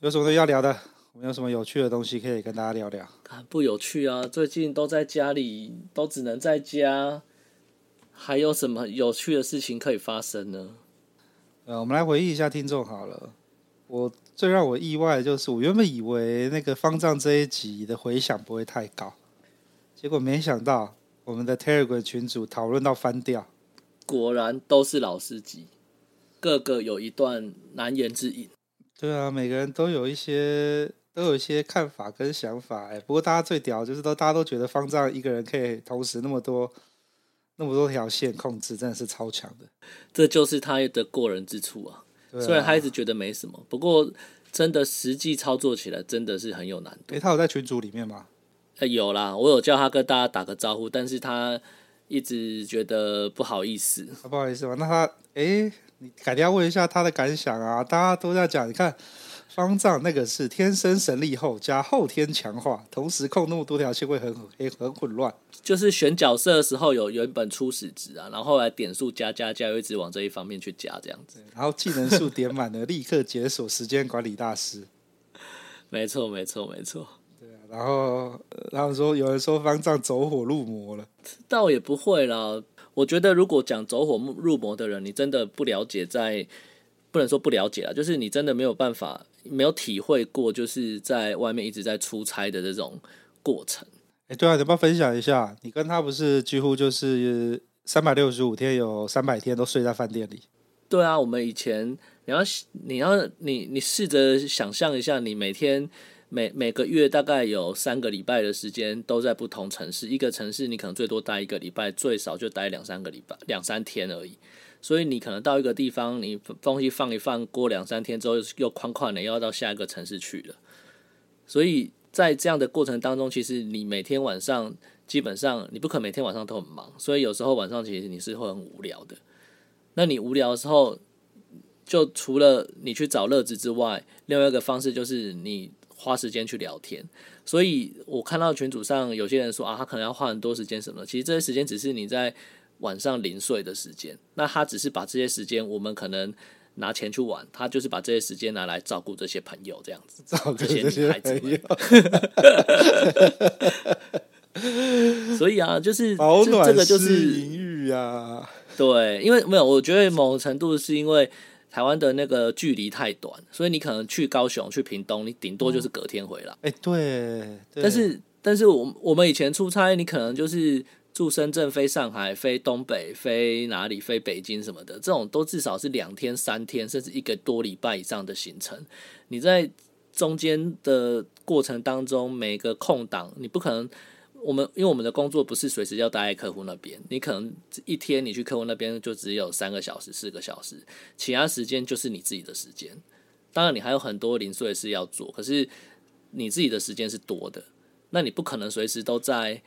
有什么要聊的？我们有什么有趣的东西可以跟大家聊聊？不有趣啊，最近都在家里，都只能在家，还有什么有趣的事情可以发生呢？呃，我们来回忆一下听众好了。我最让我意外的就是，我原本以为那个方丈这一集的回响不会太高，结果没想到我们的 Telegram 群组讨论到翻掉。果然都是老司机，个个有一段难言之隐。对啊，每个人都有一些都有一些看法跟想法。哎，不过大家最屌就是都大家都觉得方丈一个人可以同时那么多那么多条线控制，真的是超强的。这就是他的过人之处啊。啊，虽然他一直觉得没什么，不过真的实际操作起来真的是很有难度。哎，他有在群组里面吗？哎，有啦，我有叫他跟大家打个招呼，但是他。一直觉得不好意思，不好意思嘛？那他哎，你改天要问一下他的感想啊！大家都在讲，你看方丈那个是天生神力后加后天强化，同时控那么多条线会很很很混乱。就是选角色的时候有原本初始值啊，然后后来点数加加加，又一直往这一方面去加这样子。然后技能数点满了，立刻解锁时间管理大师。没错，没错，没错。然后，他们说有人说方丈走火入魔了，倒也不会啦。我觉得如果讲走火入魔的人，你真的不了解在，在不能说不了解啊，就是你真的没有办法，没有体会过，就是在外面一直在出差的这种过程。哎，对啊，你要不要分享一下？你跟他不是几乎就是三百六十五天，有三百天都睡在饭店里？对啊，我们以前你要你要你你试着想象一下，你每天。每每个月大概有三个礼拜的时间都在不同城市，一个城市你可能最多待一个礼拜，最少就待两三个礼拜，两三天而已。所以你可能到一个地方，你东西放一放，过两三天之后又宽宽的要到下一个城市去了。所以在这样的过程当中，其实你每天晚上基本上你不可能每天晚上都很忙，所以有时候晚上其实你是会很无聊的。那你无聊的时候，就除了你去找乐子之外，另外一个方式就是你。花时间去聊天，所以我看到群组上有些人说啊，他可能要花很多时间什么的。其实这些时间只是你在晚上零碎的时间，那他只是把这些时间，我们可能拿钱去玩，他就是把这些时间拿来照顾这些朋友，这样子，照顾这些女孩子。所以啊，就是这个就是淫欲啊，对，因为没有，我觉得某种程度是因为。台湾的那个距离太短，所以你可能去高雄、去屏东，你顶多就是隔天回来。哎、嗯，对。但是，但是我我们以前出差，你可能就是住深圳、飞上海、飞东北、飞哪里、飞北京什么的，这种都至少是两天、三天，甚至一个多礼拜以上的行程。你在中间的过程当中，每个空档，你不可能。我们因为我们的工作不是随时要待在客户那边，你可能一天你去客户那边就只有三个小时、四个小时，其他时间就是你自己的时间。当然，你还有很多零碎事要做，可是你自己的时间是多的，那你不可能随时都在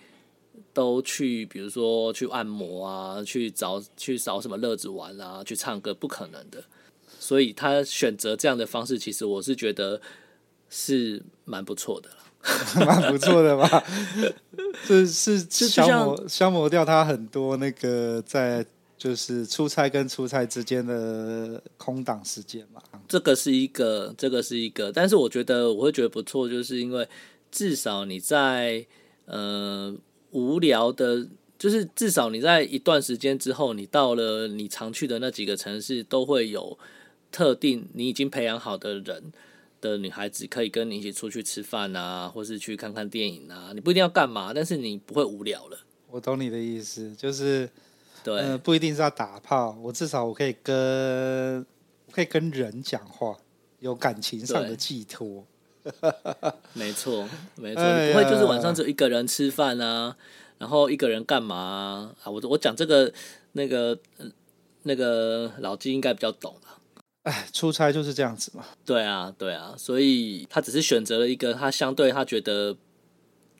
都去，比如说去按摩啊，去找去找什么乐子玩啊，去唱歌，不可能的。所以他选择这样的方式，其实我是觉得是蛮不错的。蛮不错的吧？这是消磨消磨掉他很多那个在就是出差跟出差之间的空档时间嘛。这个是一个，这个是一个，但是我觉得我会觉得不错，就是因为至少你在呃无聊的，就是至少你在一段时间之后，你到了你常去的那几个城市，都会有特定你已经培养好的人。的女孩子可以跟你一起出去吃饭啊，或是去看看电影啊。你不一定要干嘛，但是你不会无聊了。我懂你的意思，就是对、呃，不一定是要打炮。我至少我可以跟可以跟人讲话，有感情上的寄托。没错，没错，你不会就是晚上只有一个人吃饭啊，然后一个人干嘛啊？啊，我我讲这个那个那个老金应该比较懂了。哎，出差就是这样子嘛。对啊，对啊，所以他只是选择了一个他相对他觉得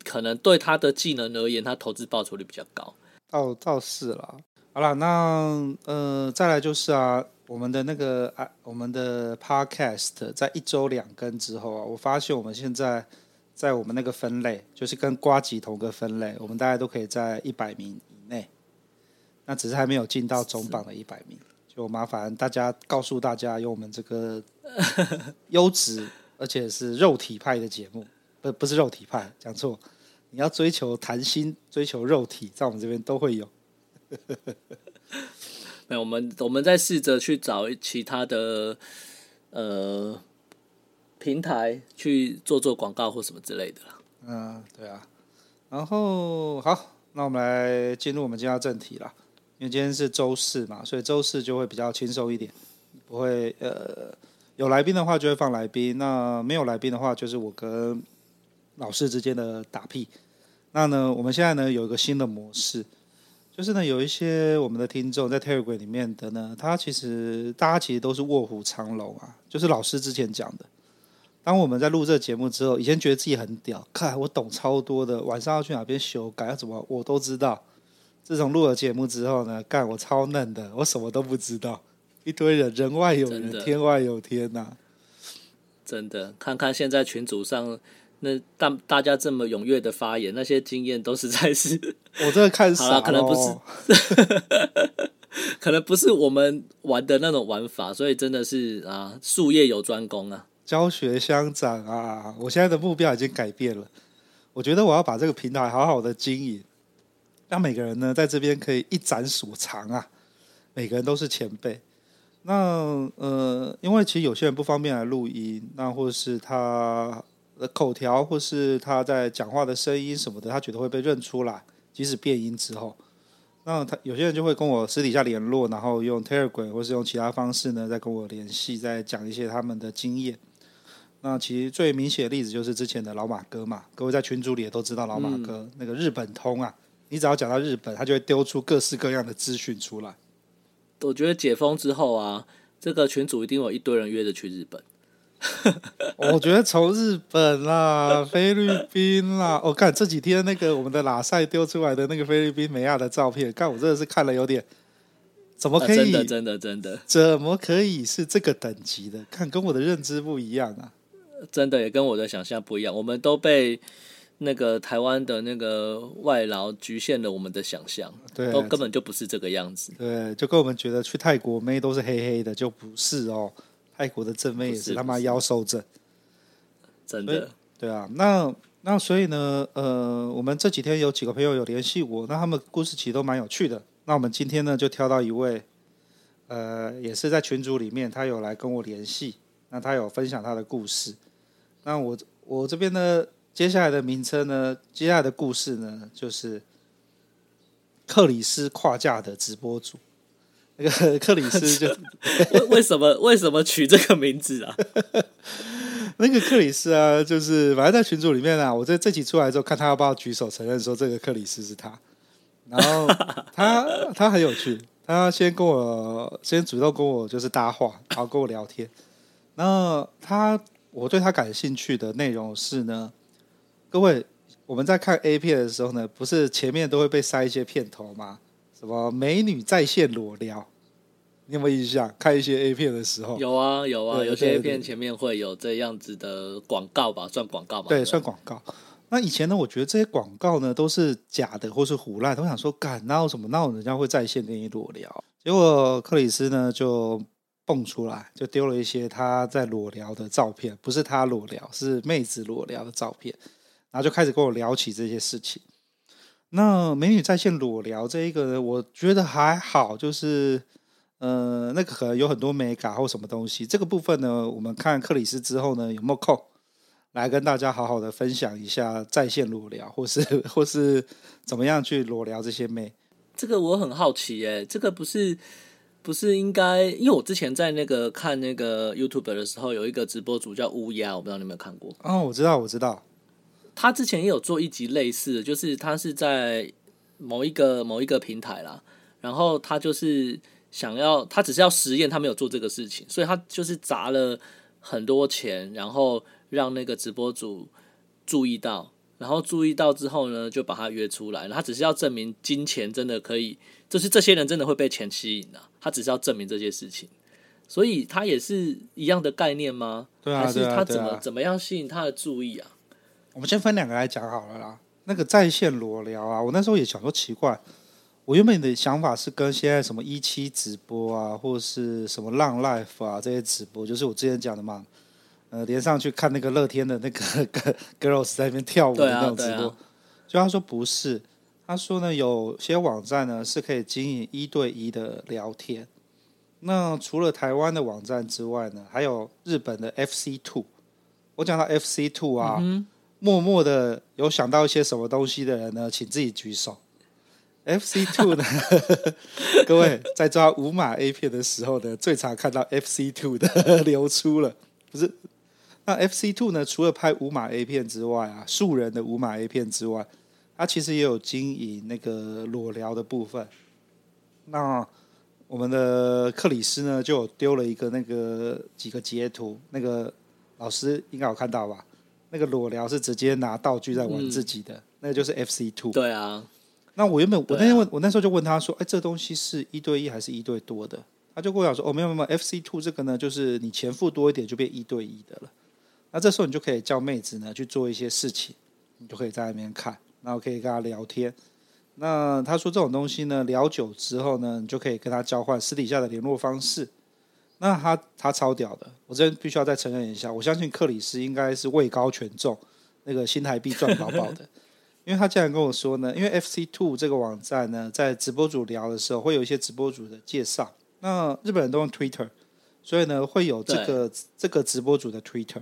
可能对他的技能而言，他投资报酬率比较高。倒倒是啦。好了，那呃，再来就是啊，我们的那个啊，我们的 Podcast 在一周两更之后啊，我发现我们现在在我们那个分类，就是跟瓜吉同个分类，我们大家都可以在一百名以内。那只是还没有进到总榜的一百名。就麻烦大家告诉大家，有我们这个 优质而且是肉体派的节目，不不是肉体派，讲错。你要追求谈心，追求肉体，在我们这边都会有。没有，我们我们在试着去找其他的呃平台去做做广告或什么之类的。嗯，对啊。然后好，那我们来进入我们今天的正题了。因为今天是周四嘛，所以周四就会比较轻松一点，不会呃有来宾的话就会放来宾，那没有来宾的话就是我跟老师之间的打屁。那呢，我们现在呢有一个新的模式，就是呢有一些我们的听众在 Telegram 里面的呢，他其实大家其实都是卧虎藏龙啊，就是老师之前讲的，当我们在录这个节目之后，以前觉得自己很屌，看我懂超多的，晚上要去哪边修改要怎么我都知道。自从录了节目之后呢，干我超嫩的，我什么都不知道，一堆人人外有人，天外有天呐、啊，真的，看看现在群组上那大大家这么踊跃的发言，那些经验都实在是，我真的看傻了，可能不是，可能不是我们玩的那种玩法，所以真的是啊，术业有专攻啊，教学相长啊，我现在的目标已经改变了，我觉得我要把这个平台好好的经营。让每个人呢，在这边可以一展所长啊！每个人都是前辈。那呃，因为其实有些人不方便来录音，那或是他的口条，或是他在讲话的声音什么的，他觉得会被认出来，即使变音之后，那他有些人就会跟我私底下联络，然后用 Telegram 或是用其他方式呢，再跟我联系，再讲一些他们的经验。那其实最明显的例子就是之前的老马哥嘛，各位在群组里也都知道老马哥、嗯、那个日本通啊。你只要讲到日本，他就会丢出各式各样的资讯出来。我觉得解封之后啊，这个群组一定有一堆人约着去日本。我觉得从日本啦、菲律宾啦，我、哦、看这几天那个我们的拉塞丢出来的那个菲律宾美亚的照片，看我真的是看了有点，怎么可以？啊、真的真的真的，怎么可以是这个等级的？看跟我的认知不一样啊！真的也跟我的想象不一样，我们都被。那个台湾的那个外劳局限了我们的想象，对，都根本就不是这个样子。对，就跟我们觉得去泰国妹都是黑黑的，就不是哦。泰国的正妹也是他妈妖兽正，真的。对啊，那那所以呢，呃，我们这几天有几个朋友有联系我，那他们故事其实都蛮有趣的。那我们今天呢，就挑到一位，呃，也是在群组里面，他有来跟我联系，那他有分享他的故事。那我我这边呢。接下来的名称呢？接下来的故事呢，就是克里斯跨价的直播主。那个 克里斯就 为为什么为什么取这个名字啊？那个克里斯啊，就是反正在群组里面啊，我这这集出来之后，看他要不要举手承认说这个克里斯是他。然后他他很有趣，他先跟我先主动跟我就是搭话，然后跟我聊天。然后他我对他感兴趣的内容是呢。各位，我们在看 A 片的时候呢，不是前面都会被塞一些片头吗？什么美女在线裸聊，你有没有印象？看一些 A 片的时候，有啊有啊，有些 A 片前面会有这样子的广告吧，算广告吧？对，算广告。那以前呢，我觉得这些广告呢都是假的，或是胡乱。我想说，干，哪有什么？哪有人家会在线跟你裸聊？结果克里斯呢就蹦出来，就丢了一些他在裸聊的照片，不是他裸聊，是妹子裸聊的照片。然后就开始跟我聊起这些事情。那美女在线裸聊这一个呢，我觉得还好，就是呃，那个可能有很多美感或什么东西。这个部分呢，我们看克里斯之后呢，有没有空来跟大家好好的分享一下在线裸聊，或是或是怎么样去裸聊这些妹？这个我很好奇耶，这个不是不是应该？因为我之前在那个看那个 YouTube 的时候，有一个直播主叫乌鸦，我不知道你有没有看过？哦，我知道，我知道。他之前也有做一集类似的，就是他是在某一个某一个平台啦，然后他就是想要，他只是要实验，他没有做这个事情，所以他就是砸了很多钱，然后让那个直播主注意到，然后注意到之后呢，就把他约出来，他只是要证明金钱真的可以，就是这些人真的会被钱吸引的，他只是要证明这些事情，所以他也是一样的概念吗？对啊，还是他怎么、啊啊、怎么样吸引他的注意啊？我们先分两个来讲好了啦。那个在线裸聊啊，我那时候也想说奇怪，我原本的想法是跟现在什么一期直播啊，或者是什么浪 life 啊这些直播，就是我之前讲的嘛，呃，连上去看那个乐天的那个 girls 在那边跳舞的那种直播，就他说不是，他说呢，有些网站呢是可以经营一对一的聊天，那除了台湾的网站之外呢，还有日本的 FC Two，我讲到 FC Two 啊。嗯默默的有想到一些什么东西的人呢？请自己举手。FC Two 呢？各位在抓无码 A 片的时候呢，最常看到 FC Two 的流出了。不是，那 FC Two 呢？除了拍无码 A 片之外啊，素人的无码 A 片之外，它其实也有经营那个裸聊的部分。那我们的克里斯呢，就丢了一个那个几个截图，那个老师应该有看到吧？那个裸聊是直接拿道具在玩自己的，嗯、那个就是 FC Two。对啊，那我原本我那天问、啊、我那时候就问他说：“哎，这东西是一对一还是一对多的？”他就跟我讲说：“哦，没有没有，FC Two 这个呢，就是你钱付多一点就变一对一的了。那这时候你就可以叫妹子呢去做一些事情，你就可以在那边看，然后可以跟他聊天。那他说这种东西呢，聊久之后呢，你就可以跟他交换私底下的联络方式。”那他他超屌的，我这边必须要再承认一下，我相信克里斯应该是位高权重，那个新台币赚饱饱的，因为他竟然跟我说呢，因为 FC Two 这个网站呢，在直播组聊的时候会有一些直播组的介绍，那日本人都用 Twitter，所以呢会有这个这个直播组的 Twitter，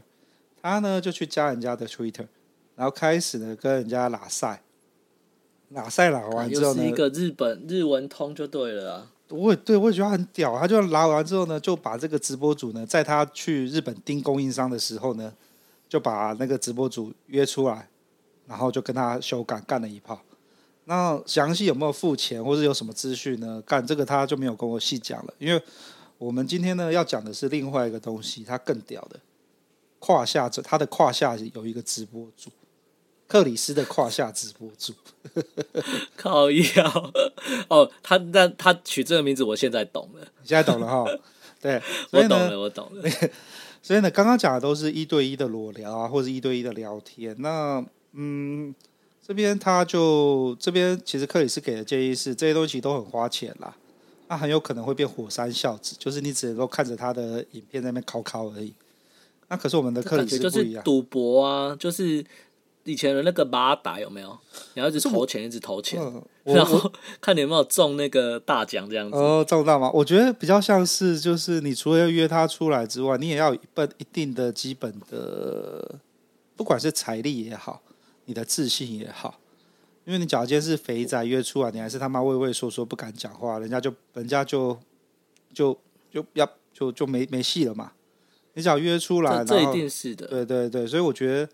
他呢就去加人家的 Twitter，然后开始呢跟人家拉赛，拉赛拉完之后呢，一个日本日文通就对了啊。我也对，我也觉得很屌。他就拿完之后呢，就把这个直播主呢，在他去日本盯供应商的时候呢，就把那个直播主约出来，然后就跟他修改干了一炮。那详细有没有付钱，或是有什么资讯呢？干这个他就没有跟我细讲了，因为我们今天呢要讲的是另外一个东西，他更屌的胯下，他的胯下有一个直播主。克里斯的胯下直播主，靠腰哦，他那他取这个名字，我现在懂了，你现在懂了哈？对，我懂了，我懂了。所以呢，刚刚讲的都是一对一的裸聊啊，或者一对一的聊天。那嗯，这边他就这边其实克里斯给的建议是，这些东西都很花钱啦，那很有可能会变火山孝子，就是你只能够看着他的影片在那边考考而已。那可是我们的克里斯不一样，赌博啊，就是。以前的那个马打有没有？你要一直投钱，一直投钱，嗯、然后 看你有没有中那个大奖这样子。哦，中大吗？我觉得比较像是，就是你除了要约他出来之外，你也要有一本一定的基本的，不管是财力也好，你的自信也好。因为你假如今天是肥仔约出来，你还是他妈畏畏缩缩不敢讲话，人家就人家就就就要就就没没戏了嘛。你只要约出来，这，这一定是的。对对对，所以我觉得。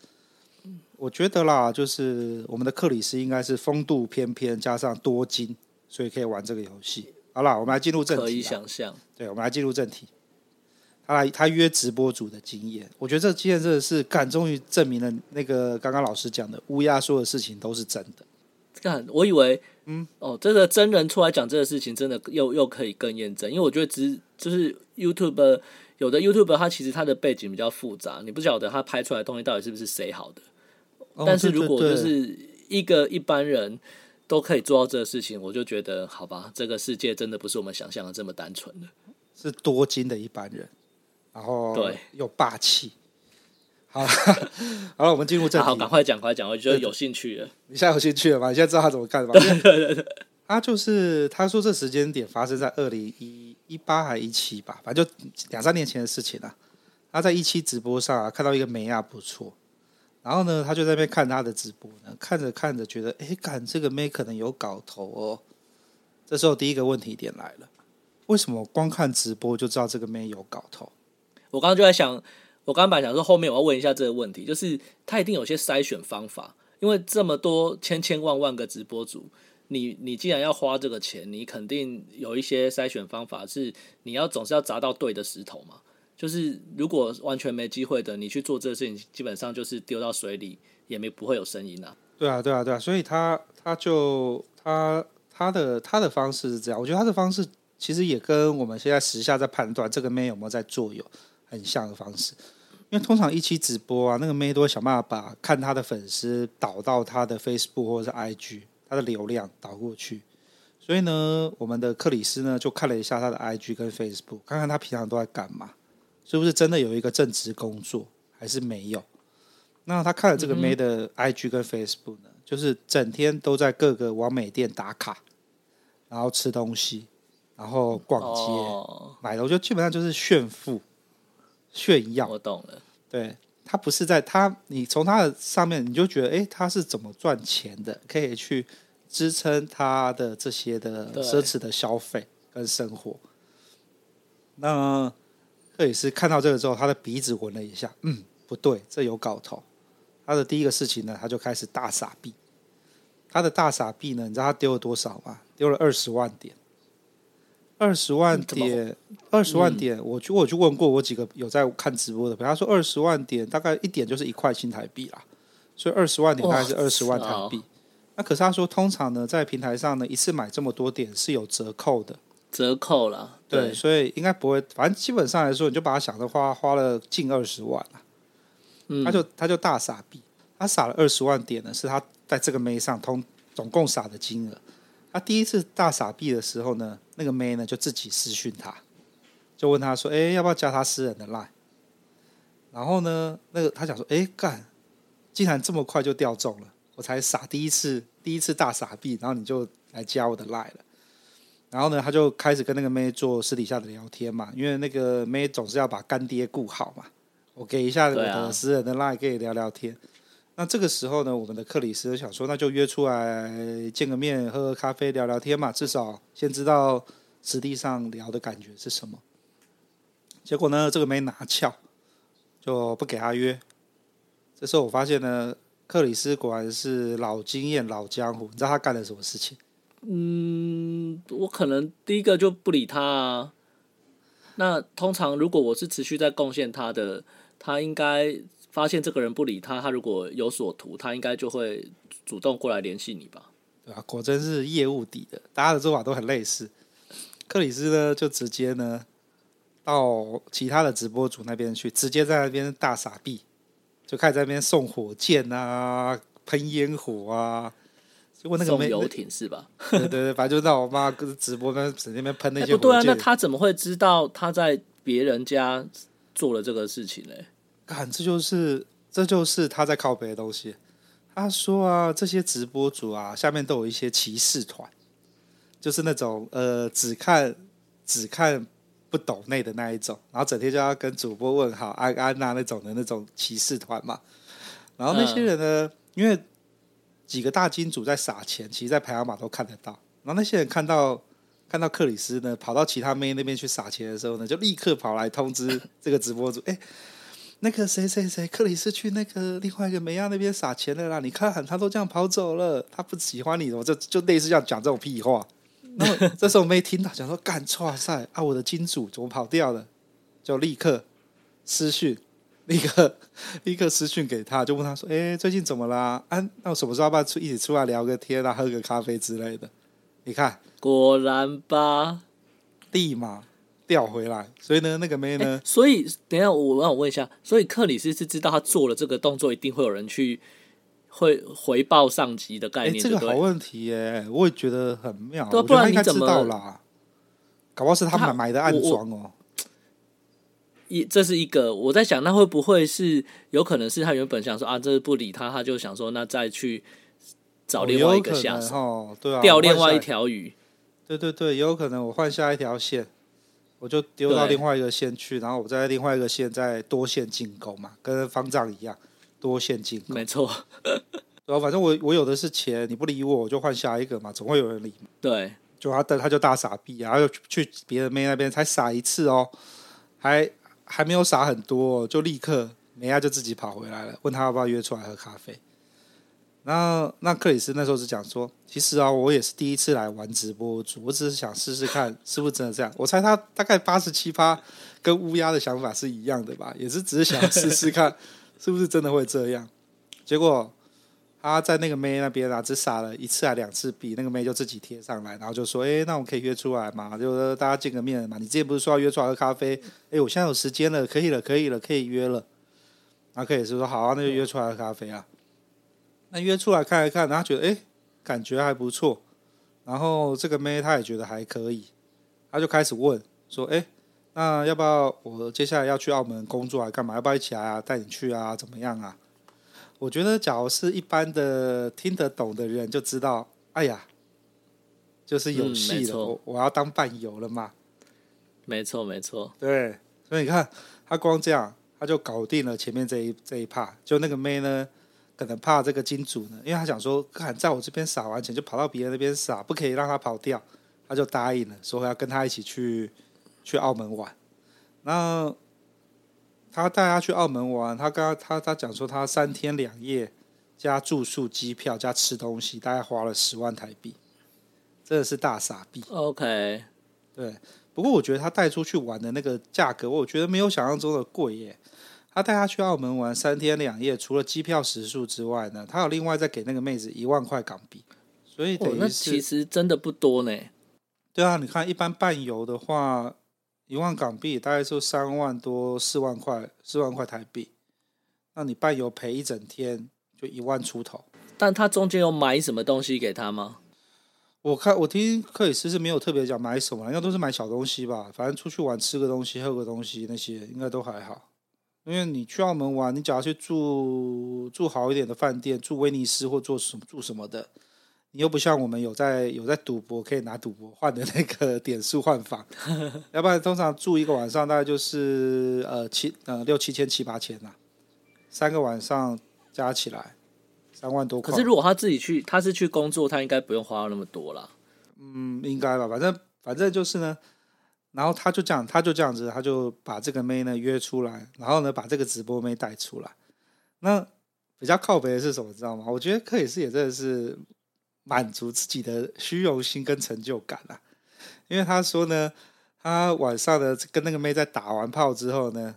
我觉得啦，就是我们的克里斯应该是风度翩翩，加上多金，所以可以玩这个游戏。好啦，我们来进入正题。可以想象。对，我们来进入正题。他来，他约直播主的经验，我觉得这个经验真的是干，终于证明了那个刚刚老师讲的乌鸦说的事情都是真的。干，我以为，嗯，哦，这个真人出来讲这个事情，真的又又可以更验证，因为我觉得只就是 YouTube 有的 YouTube 它其实它的背景比较复杂，你不晓得他拍出来的东西到底是不是谁好的。但是如果就是一个一般人都可以做到这个事情，我就觉得好吧，这个世界真的不是我们想象的这么单纯的，是多金的一般人，然后对又霸气。好了，好了，我们进入正题。好，赶快讲，快讲，我觉得有兴趣了。你现在有兴趣了吗？你现在知道他怎么干了吗？对对对，他就是他说这时间点发生在二零一一八还一七吧，反正就两三年前的事情了。他在一期直播上啊，看到一个美亚不错。然后呢，他就在那边看他的直播呢，看着看着觉得，哎，干这个妹可能有搞头哦。这时候第一个问题点来了，为什么光看直播就知道这个妹有搞头？我刚刚就在想，我刚刚本来想说后面我要问一下这个问题，就是他一定有些筛选方法，因为这么多千千万万个直播主，你你既然要花这个钱，你肯定有一些筛选方法，是你要总是要砸到对的石头嘛。就是如果完全没机会的，你去做这个事情，基本上就是丢到水里，也没不会有声音啊。对啊，对啊，对啊，所以他他就他他的他的方式是这样，我觉得他的方式其实也跟我们现在时下在判断这个妹有没有在做有很像的方式。因为通常一期直播啊，那个妹都会想办法把看他的粉丝导到他的 Facebook 或者是 IG，他的流量导过去。所以呢，我们的克里斯呢就看了一下他的 IG 跟 Facebook，看看他平常都在干嘛，是不是真的有一个正职工作，还是没有？那他看了这个妹的 IG 跟 Facebook 呢，就是整天都在各个完美店打卡，然后吃东西，然后逛街、哦、买的，我觉得基本上就是炫富。炫耀，我懂了。对，他不是在他，你从他的上面你就觉得，哎，他是怎么赚钱的，可以去支撑他的这些的奢侈的消费跟生活。那克里斯看到这个之后，他的鼻子闻了一下，嗯，不对，这有搞头。他的第一个事情呢，他就开始大傻逼。他的大傻逼呢，你知道他丢了多少吗？丢了二十万点。二十万点，二十万点，我去我去问过我几个有在看直播的朋友，他说二十万点大概一点就是一块新台币啦，所以二十万点大概是二十万台币。那可是他说，通常呢，在平台上呢，一次买这么多点是有折扣的，折扣了，对，所以应该不会，反正基本上来说，你就把它想的花花了近二十万了，他就他就大傻逼，他撒了二十万点呢，是他在这个妹上通总共撒的金额。他第一次大傻逼的时候呢，那个妹呢就自己私讯他，就问他说：“哎，要不要加他私人的 line？” 然后呢，那个他想说：“哎，干，竟然这么快就掉中了！我才傻第一次，第一次大傻逼，然后你就来加我的 line 了。”然后呢，他就开始跟那个妹做私底下的聊天嘛，因为那个妹总是要把干爹顾好嘛。我给一下我的私人的 line，可以聊聊天。那这个时候呢，我们的克里斯想说，那就约出来见个面，喝喝咖啡，聊聊天嘛，至少先知道实际上聊的感觉是什么。结果呢，这个没拿翘，就不给他约。这时候我发现呢，克里斯果然是老经验、老江湖。你知道他干了什么事情？嗯，我可能第一个就不理他啊。那通常如果我是持续在贡献他的，他应该。发现这个人不理他，他如果有所图，他应该就会主动过来联系你吧？对啊，果真是业务底的，大家的做法都很类似。克里斯呢，就直接呢到其他的直播组那边去，直接在那边大傻逼，就开始在那边送火箭啊，喷烟火啊。结果那个送游艇是吧？对对对，反正就让我妈跟直播那整天那边喷那些。欸、不对啊，那他怎么会知道他在别人家做了这个事情呢？看，这就是这就是他在靠别的东西。他说啊，这些直播主啊，下面都有一些骑士团，就是那种呃，只看只看不懂内的那一种，然后整天就要跟主播问好安安啊那种的那种骑士团嘛。然后那些人呢，因为几个大金主在撒钱，其实，在排行榜都看得到。然后那些人看到看到克里斯呢，跑到其他妹那边去撒钱的时候呢，就立刻跑来通知这个直播主，哎。那个谁谁谁，克里斯去那个另外一个美亚那边撒钱了啦！你看，他都这样跑走了，他不喜欢你，我就就类似这样讲这种屁话。然后这时候妹听到，讲说干哇塞啊！我的金主怎么跑掉了？就立刻私讯，立刻 立刻私讯给他，就问他说：“哎，最近怎么啦？啊，那我什么时候要不要出一起出来聊个天啊，喝个咖啡之类的？”你看，果然吧，立马。调回来，所以呢，那个妹呢？所以等一下，我让我问一下，所以克里斯是知道他做了这个动作，一定会有人去会回报上级的概念。这个好问题耶，我也觉得很妙。对，不然你怎么知道啦？搞不好是他买买的暗装哦。一，这是一个我在想，那会不会是有可能是他原本想说啊，这不理他，他就想说那再去找另外一个下手，哦，对啊，钓另外一条鱼。对对对，也有可能我换下一条线。我就丢到另外一个线去，然后我在另外一个线再多线进攻嘛，跟方丈一样，多线进攻。没错，然后反正我我有的是钱，你不理我，我就换下一个嘛，总会有人理。对，就他他就大傻逼，然后又去别的妹那边才傻一次哦，还还没有傻很多，就立刻梅亚就自己跑回来了，问他要不要约出来喝咖啡。那那克里斯那时候是讲说，其实啊，我也是第一次来玩直播主，我只是想试试看是不是真的这样。我猜他大概八十七趴跟乌鸦的想法是一样的吧，也是只是想试试看是不是真的会这样。结果他在那个妹那边啊，只撒了一次还两次币，那个妹就自己贴上来，然后就说：“哎，那我们可以约出来嘛？就大家见个面嘛。你之前不是说要约出来喝咖啡？哎，我现在有时间了，可以了，可以了，可以约了。”然后可以是说：“好啊，那就约出来喝咖啡啊。”那约出来看一看，然后觉得哎，感觉还不错。然后这个妹她也觉得还可以，她就开始问说：“哎，那要不要我接下来要去澳门工作还干嘛？要不要一起来啊？带你去啊？怎么样啊？”我觉得，假如是一般的听得懂的人就知道，哎呀，就是有戏了，我我要当伴游了嘛。没错，没错。对，所以你看，他光这样他就搞定了前面这一这一趴，就那个妹呢。可能怕这个金主呢，因为他想说，看在我这边撒完钱就跑到别人那边撒，不可以让他跑掉，他就答应了，说要跟他一起去去澳门玩。那他带他去澳门玩，他刚他他讲说，他三天两夜加住宿、机票加吃东西，大概花了十万台币，真的是大傻逼。OK，对。不过我觉得他带出去玩的那个价格，我觉得没有想象中的贵耶。他带他去澳门玩三天两夜，除了机票食宿之外呢，他有另外再给那个妹子一万块港币，所以等于是、哦、那其实真的不多呢。对啊，你看一般伴游的话，一万港币大概就三万多四万块，四万块台币。那你伴游陪一整天就一万出头。但他中间有买什么东西给他吗？我看我听克里斯是没有特别讲买什么，应该都是买小东西吧。反正出去玩吃个东西喝个东西那些应该都还好。因为你去澳门玩，你只要去住住好一点的饭店，住威尼斯或做什么住什么的，你又不像我们有在有在赌博，可以拿赌博换的那个点数换房，要不然通常住一个晚上大概就是呃七呃六七千七八千呐，三个晚上加起来三万多块。可是如果他自己去，他是去工作，他应该不用花那么多啦。嗯，应该吧，反正反正就是呢。然后他就这样，他就这样子，他就把这个妹呢约出来，然后呢把这个直播妹带出来。那比较靠北的是什么，知道吗？我觉得克里斯也真的是满足自己的虚荣心跟成就感啊。因为他说呢，他晚上呢跟那个妹在打完炮之后呢，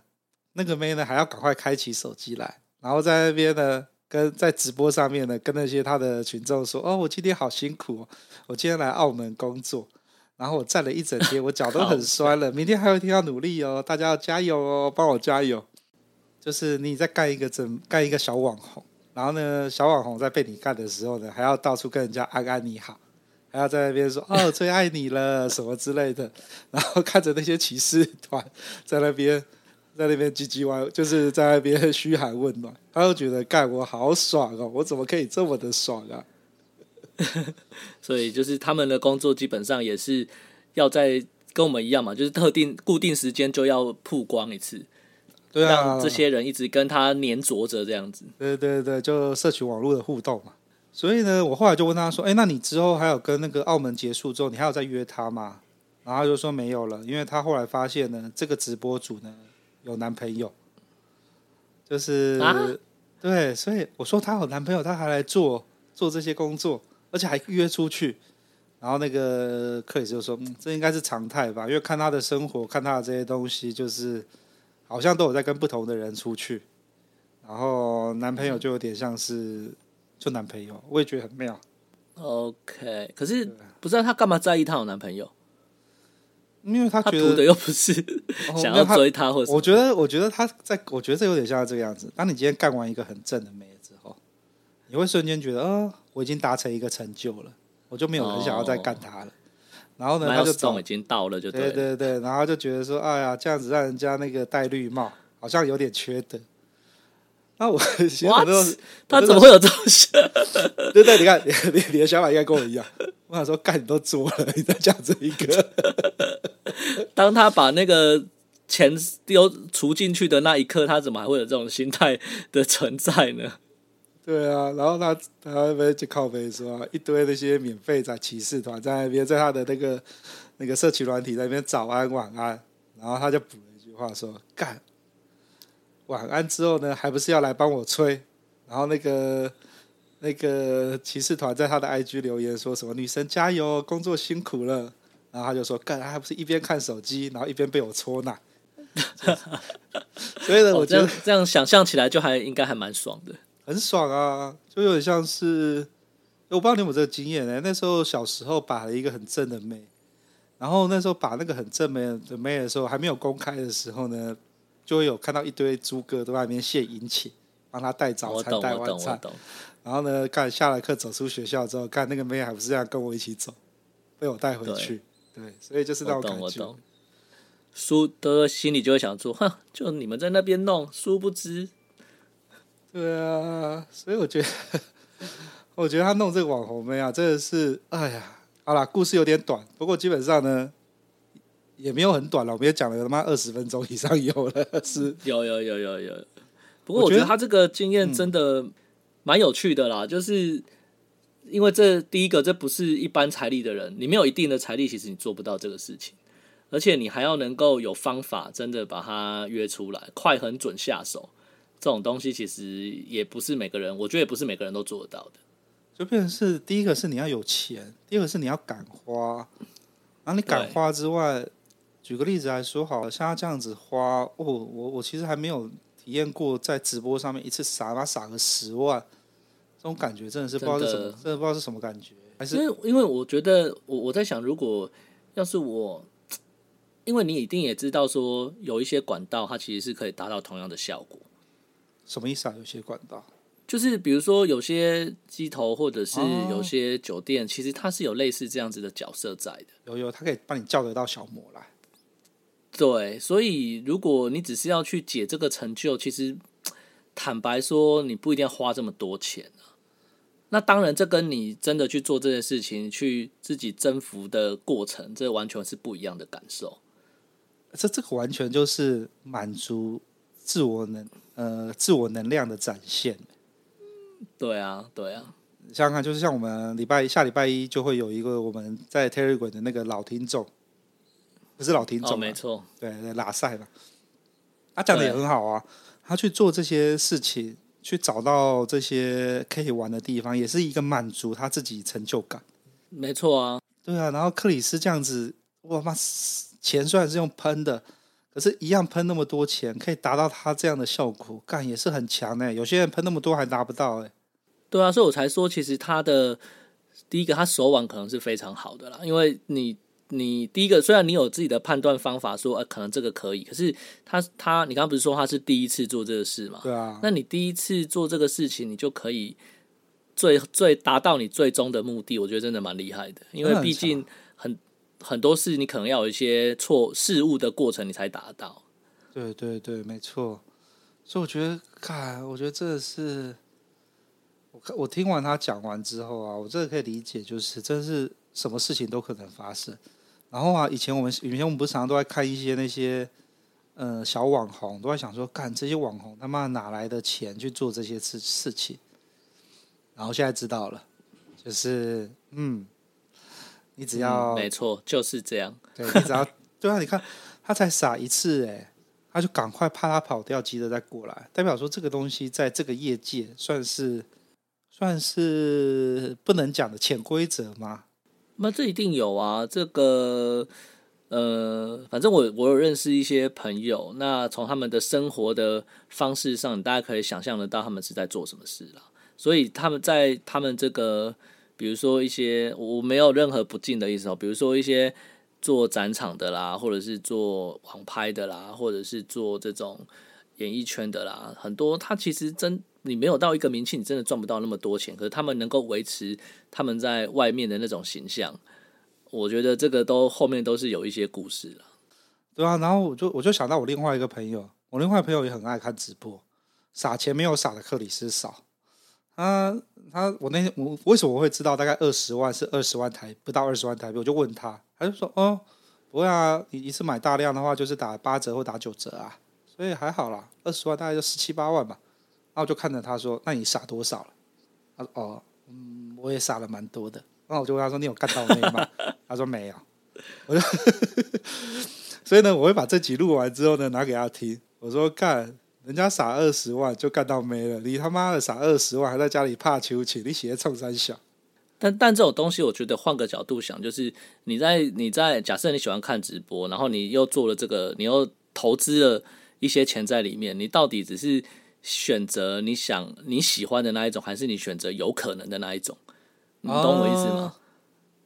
那个妹呢还要赶快开起手机来，然后在那边呢跟在直播上面呢跟那些他的群众说：“哦，我今天好辛苦哦，我今天来澳门工作。”然后我站了一整天，我脚都很酸了。明天还有一天要努力哦，大家要加油哦，帮我加油。就是你在干一个整干一个小网红，然后呢，小网红在被你干的时候呢，还要到处跟人家安安你好，还要在那边说哦，最爱你了什么之类的。然后看着那些骑士团在那边在那边唧唧歪，就是在那边嘘寒问暖，他就觉得干我好爽哦，我怎么可以这么的爽啊？所以就是他们的工作基本上也是要在跟我们一样嘛，就是特定固定时间就要曝光一次，对啊，让这些人一直跟他黏着着这样子。对对对，就社群网络的互动嘛。所以呢，我后来就问他说：“哎，那你之后还有跟那个澳门结束之后，你还有再约他吗？”然后他就说没有了，因为他后来发现呢，这个直播主呢有男朋友，就是、啊、对，所以我说他有男朋友，他还来做做这些工作。而且还约出去，然后那个克里斯就说：“嗯，这应该是常态吧？因为看他的生活，看他的这些东西，就是好像都有在跟不同的人出去。然后男朋友就有点像是就男朋友，我也觉得很妙。OK，可是不知道他干嘛在意他有男朋友？因为他觉得又不是 想要追他，或者我觉得，我觉得他在，我觉得这有点像这个样子。当你今天干完一个很正的妹之后，你会瞬间觉得，哦。”我已经达成一个成就了，我就没有很想要再干他了。Oh, 然后呢，他就总已经到了，就对，对对对，然后就觉得说，哎呀，这样子让人家那个戴绿帽，好像有点缺德。那我其实很多他怎么会有这种想？对对，你看 你你你的想法应该跟我一样。我想说，干你都做了，你再讲这一个。当他把那个钱丢除进去的那一刻，他怎么还会有这种心态的存在呢？对啊，然后他他那边就靠北说一堆那些免费在骑士团在那边，在他的那个那个社区软体在那边早安晚安，然后他就补了一句话说干晚安之后呢，还不是要来帮我吹？然后那个那个骑士团在他的 IG 留言说什么“女神加油，工作辛苦了”，然后他就说：“干，他还不是一边看手机，然后一边被我搓呢。” 所以呢，我觉得、哦、这样这样想象起来就还应该还蛮爽的，很爽啊，就有点像是我不知道你有没有这个经验呢、欸？那时候小时候把了一个很正的妹，然后那时候把那个很正妹的妹的时候还没有公开的时候呢，就会有看到一堆猪哥都在那边献殷勤，帮他带早餐、带晚餐。然后呢，干下了课走出学校之后，干那个妹还不是这样跟我一起走，被我带回去。对，对，所以就是那种感觉。输的心里就会想说，哼，就你们在那边弄，殊不知。对啊，所以我觉得，我觉得他弄这个网红妹啊，真的是，哎呀，好啦，故事有点短，不过基本上呢，也没有很短了，我们也讲了他妈二十分钟以上有了，是，有有有有有。不过我觉得他这个经验真的蛮有趣的啦，就是因为这第一个，这不是一般财力的人，你没有一定的财力，其实你做不到这个事情。而且你还要能够有方法，真的把他约出来，快、狠、准下手，这种东西其实也不是每个人，我觉得也不是每个人都做得到的。就变成是第一个是你要有钱，第二个是你要敢花。然后你敢花之外，举个例子来说，好像他这样子花，哦，我我其实还没有体验过在直播上面一次撒嘛撒个十万，这种感觉真的是不知道是什么，真的，真的不知道是什么感觉。还是因为因为我觉得我我在想，如果要是我。因为你一定也知道，说有一些管道，它其实是可以达到同样的效果。什么意思啊？有些管道，就是比如说有些机头或者是有些酒店，哦、其实它是有类似这样子的角色在的。有有，它可以帮你叫得到小魔来。对，所以如果你只是要去解这个成就，其实坦白说，你不一定要花这么多钱啊。那当然，这跟你真的去做这件事情，去自己征服的过程，这完全是不一样的感受。这这个完全就是满足自我能呃自我能量的展现。对啊，对啊，想想看，就是像我们礼拜下礼拜一就会有一个我们在 Telegram 的那个老听众，不是老听众，哦，没错，对对，拉赛嘛，他讲的也很好啊，他去做这些事情，去找到这些可以玩的地方，也是一个满足他自己成就感。没错啊，对啊，然后克里斯这样子，我妈。钱虽然是用喷的，可是，一样喷那么多钱，可以达到他这样的效果，干也是很强哎。有些人喷那么多还达不到哎。对啊，所以我才说，其实他的第一个，他手腕可能是非常好的啦。因为你，你第一个，虽然你有自己的判断方法，说，呃，可能这个可以，可是他他，你刚刚不是说他是第一次做这个事嘛？对啊。那你第一次做这个事情，你就可以最最达到你最终的目的，我觉得真的蛮厉害的，因为毕竟很。多事你可能要有一些错事物的过程，你才达到。对对对，没错。所以我觉得，看，我觉得这是，我看我听完他讲完之后啊，我真的可以理解，就是真是什么事情都可能发生。然后啊，以前我们以前我们不是常常都在看一些那些呃小网红，都在想说，干这些网红他妈哪来的钱去做这些事事情？然后现在知道了，就是嗯。你只要、嗯、没错，就是这样。对，你只要对啊，你看他才撒一次，哎，他就赶快怕他跑掉，急着再过来，代表说这个东西在这个业界算是算是不能讲的潜规则吗？那这一定有啊，这个呃，反正我我有认识一些朋友，那从他们的生活的方式上，大家可以想象得到他们是在做什么事了。所以他们在他们这个。比如说一些我没有任何不敬的意思哦，比如说一些做展场的啦，或者是做网拍的啦，或者是做这种演艺圈的啦，很多他其实真你没有到一个名气，你真的赚不到那么多钱。可是他们能够维持他们在外面的那种形象，我觉得这个都后面都是有一些故事了。对啊，然后我就我就想到我另外一个朋友，我另外一个朋友也很爱看直播，撒钱没有撒的克里斯少。他他我那天我为什么会知道大概二十万是二十万台不到二十万台币？我就问他，他就说哦不会啊，你一次买大量的话就是打八折或打九折啊，所以还好啦，二十万大概就十七八万吧。然后我就看着他说，那你撒多少了？他说哦嗯我也撒了蛮多的。然后我就问他说，你有干到那吗？他说没有。我就 所以呢我会把这集录完之后呢拿给他听，我说干。人家撒二十万就干到没了，你他妈的撒二十万还在家里怕求情，你写的冲三小。但但这种东西，我觉得换个角度想，就是你在你在假设你喜欢看直播，然后你又做了这个，你又投资了一些钱在里面，你到底只是选择你想你喜欢的那一种，还是你选择有可能的那一种？你懂我意思吗？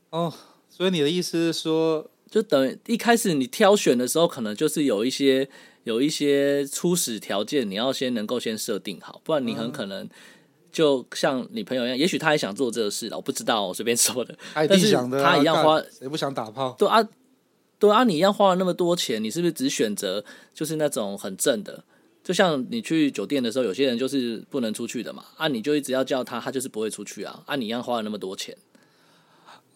哦，哦，所以你的意思是说，就等于一开始你挑选的时候，可能就是有一些。有一些初始条件，你要先能够先设定好，不然你很可能就像你朋友一样，也许他也想做这个事，我不知道，我随便说的。但是他一样花，谁不想打炮？对啊，对啊，你一样花了那么多钱，你是不是只选择就是那种很正的？就像你去酒店的时候，有些人就是不能出去的嘛，啊，你就一直要叫他，他就是不会出去啊，啊，你一样花了那么多钱。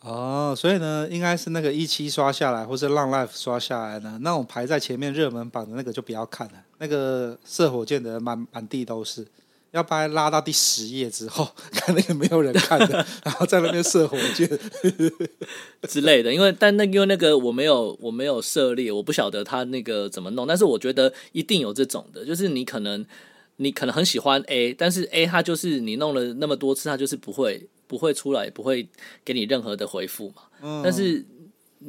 哦，所以呢，应该是那个一期刷下来，或是浪 life 刷下来呢，那种排在前面热门榜的那个就不要看了。那个射火箭的满满地都是，要把它拉到第十页之后，看那个没有人看的，然后在那边射火箭 之类的。因为但那因为那个我没有我没有涉猎，我不晓得他那个怎么弄。但是我觉得一定有这种的，就是你可能你可能很喜欢 A，但是 A 它就是你弄了那么多次，它就是不会。不会出来，不会给你任何的回复嘛？嗯，但是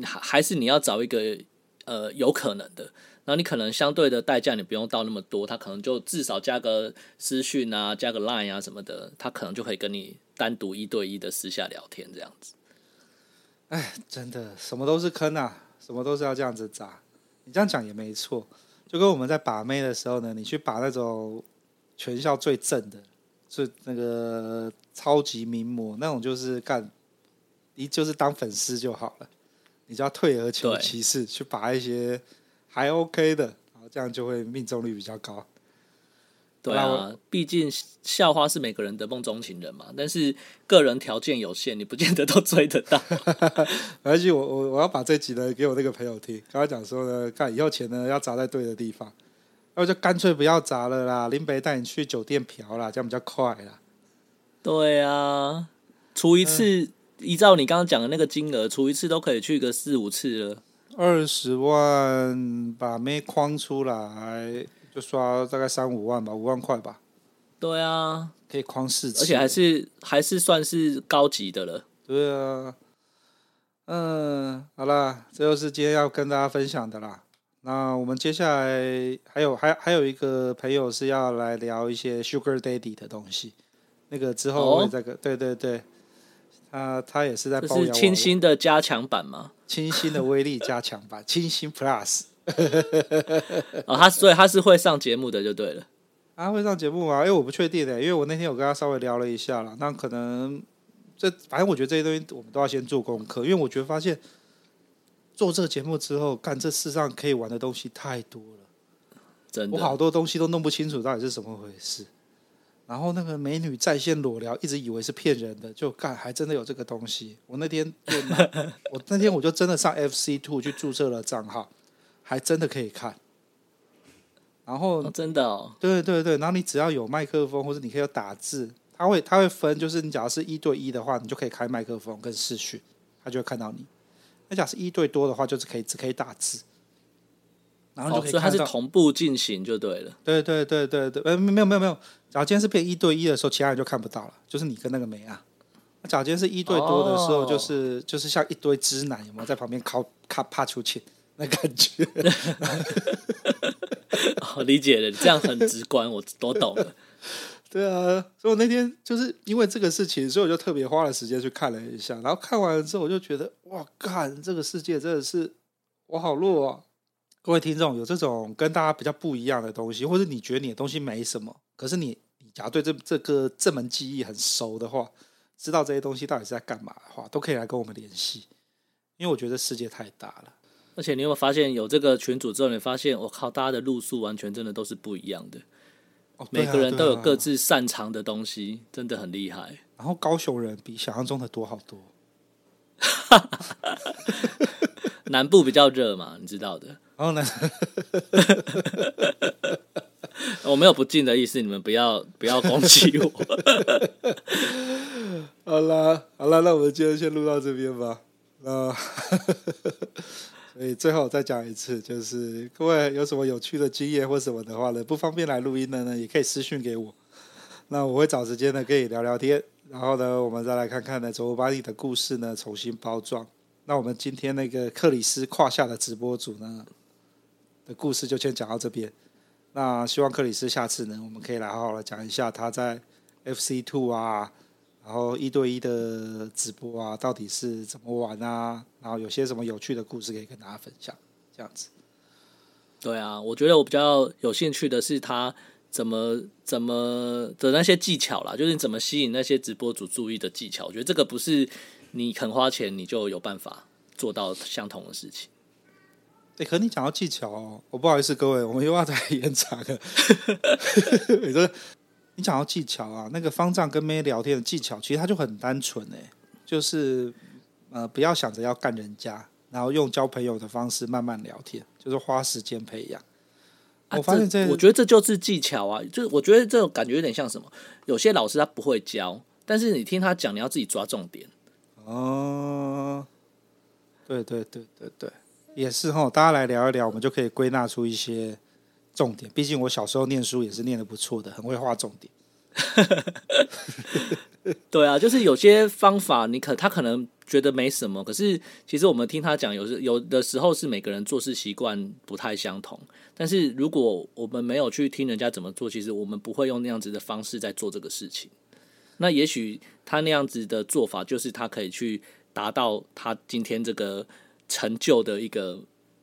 还还是你要找一个呃有可能的，然后你可能相对的代价你不用到那么多，他可能就至少加个私讯啊，加个 Line 啊什么的，他可能就可以跟你单独一对一的私下聊天这样子。哎，真的什么都是坑啊，什么都是要这样子砸。你这样讲也没错，就跟我们在把妹的时候呢，你去把那种全校最正的。是那个超级名模那种，就是干，你就是当粉丝就好了，你就要退而求其次去把一些还 OK 的，然后这样就会命中率比较高。对啊，毕竟校花是每个人的梦中情人嘛，但是个人条件有限，你不见得都追得到。而且我我我要把这集呢给我那个朋友听，刚刚讲说呢，看以后钱呢要砸在对的地方。那就干脆不要砸了啦，林北带你去酒店嫖啦，这样比较快啦。对啊，除一次，嗯、依照你刚刚讲的那个金额，除一次都可以去个四五次了。二十万把妹框出来，就刷大概三五万吧，五万块吧。对啊，可以框四次，而且还是还是算是高级的了。对啊，嗯，好啦，这就是今天要跟大家分享的啦。那我们接下来还有还还有一个朋友是要来聊一些 Sugar Daddy 的东西，那个之后会再跟、哦、对对对，他他也是在包清新的加强版吗？清新的威力加强版，清新 Plus。哦，他所以他是会上节目的就对了。他会上节目吗？因为我不确定的，因为我那天有跟他稍微聊了一下了，那可能这反正我觉得这些东西我们都要先做功课，因为我觉得发现。做这个节目之后，干这世上可以玩的东西太多了，真的，我好多东西都弄不清楚到底是怎么回事。然后那个美女在线裸聊，一直以为是骗人的，就干还真的有这个东西。我那天就 我那天我就真的上 FC Two 去注册了账号，还真的可以看。然后、哦、真的哦，对对对，然后你只要有麦克风或者你可以有打字，他会他会分，就是你假如是一对一的话，你就可以开麦克风跟视讯，他就会看到你。那假是一对多的话，就是可以只可以打字，然后就可以看到、哦、所以它是同步进行就对了。对对对对对，呃，没有没有没有，假如今天是变一对一的时候，其他人就看不到了，就是你跟那个梅啊。那假如今天是一对多的时候，就是、哦、就是像一堆直男有没有在旁边靠靠趴出去那感觉？好、哦、理解了，这样很直观，我都懂了。对啊，所以我那天就是因为这个事情，所以我就特别花了时间去看了一下。然后看完了之后，我就觉得哇，干这个世界真的是我好弱啊！各位听众，有这种跟大家比较不一样的东西，或者你觉得你的东西没什么，可是你你假如对这这个这门技艺很熟的话，知道这些东西到底是在干嘛的话，都可以来跟我们联系。因为我觉得世界太大了，而且你有没有发现有这个群组之后，你发现我靠，大家的路数完全真的都是不一样的。哦、每个人都有各自擅长的东西，真的很厉害。然后高雄人比想象中的多好多。南部比较热嘛，你知道的。然后呢？我没有不敬的意思，你们不要不要攻击我。好啦好啦，那我们今天先录到这边吧。那所以最后再讲一次，就是各位有什么有趣的经验或什么的话呢，不方便来录音的呢，也可以私讯给我。那我会找时间呢跟你聊聊天，然后呢，我们再来看看呢，卓巴利的故事呢重新包装。那我们今天那个克里斯胯下的直播组呢的故事就先讲到这边。那希望克里斯下次呢，我们可以来好好的讲一下他在 FC Two 啊，然后一对一的直播啊，到底是怎么玩啊？然后有些什么有趣的故事可以跟大家分享，这样子。对啊，我觉得我比较有兴趣的是他怎么怎么的那些技巧啦，就是你怎么吸引那些直播主注意的技巧。我觉得这个不是你肯花钱你就有办法做到相同的事情。哎、欸，可你讲到技巧哦，我不好意思各位，我们又要再延长了。你说你讲到技巧啊，那个方丈跟妹聊天的技巧，其实他就很单纯哎，就是呃不要想着要干人家，然后用交朋友的方式慢慢聊天，就是花时间培养。我发现这，我觉得这就是技巧啊！就是我觉得这种感觉有点像什么？有些老师他不会教，但是你听他讲，你要自己抓重点。哦，对对对对对，也是哈！大家来聊一聊，我们就可以归纳出一些重点。毕竟我小时候念书也是念的不错的，很会画重点。对啊，就是有些方法，你可他可能觉得没什么，可是其实我们听他讲，有时有的时候是每个人做事习惯不太相同。但是如果我们没有去听人家怎么做，其实我们不会用那样子的方式在做这个事情。那也许他那样子的做法，就是他可以去达到他今天这个成就的一个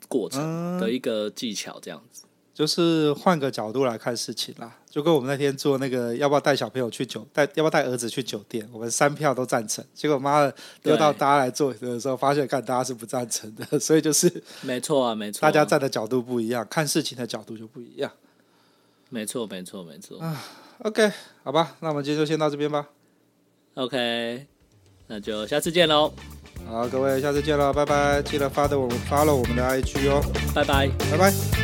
过程的一个技巧，这样子。就是换个角度来看事情啦，就跟我们那天做那个要不要带小朋友去酒带，要不要带儿子去酒店，我们三票都赞成。结果妈的，丢到大家来做的时候，发现看大家是不赞成的，所以就是没错啊，没错，大家站的角度不一样，看事情的角度就不一样。没错，没错，没错。啊，OK，好吧，那我们今天就先到这边吧。OK，那就下次见喽。好，各位，下次见了，拜拜！记得发的我们发了我们的 IG 哦，拜拜，拜拜。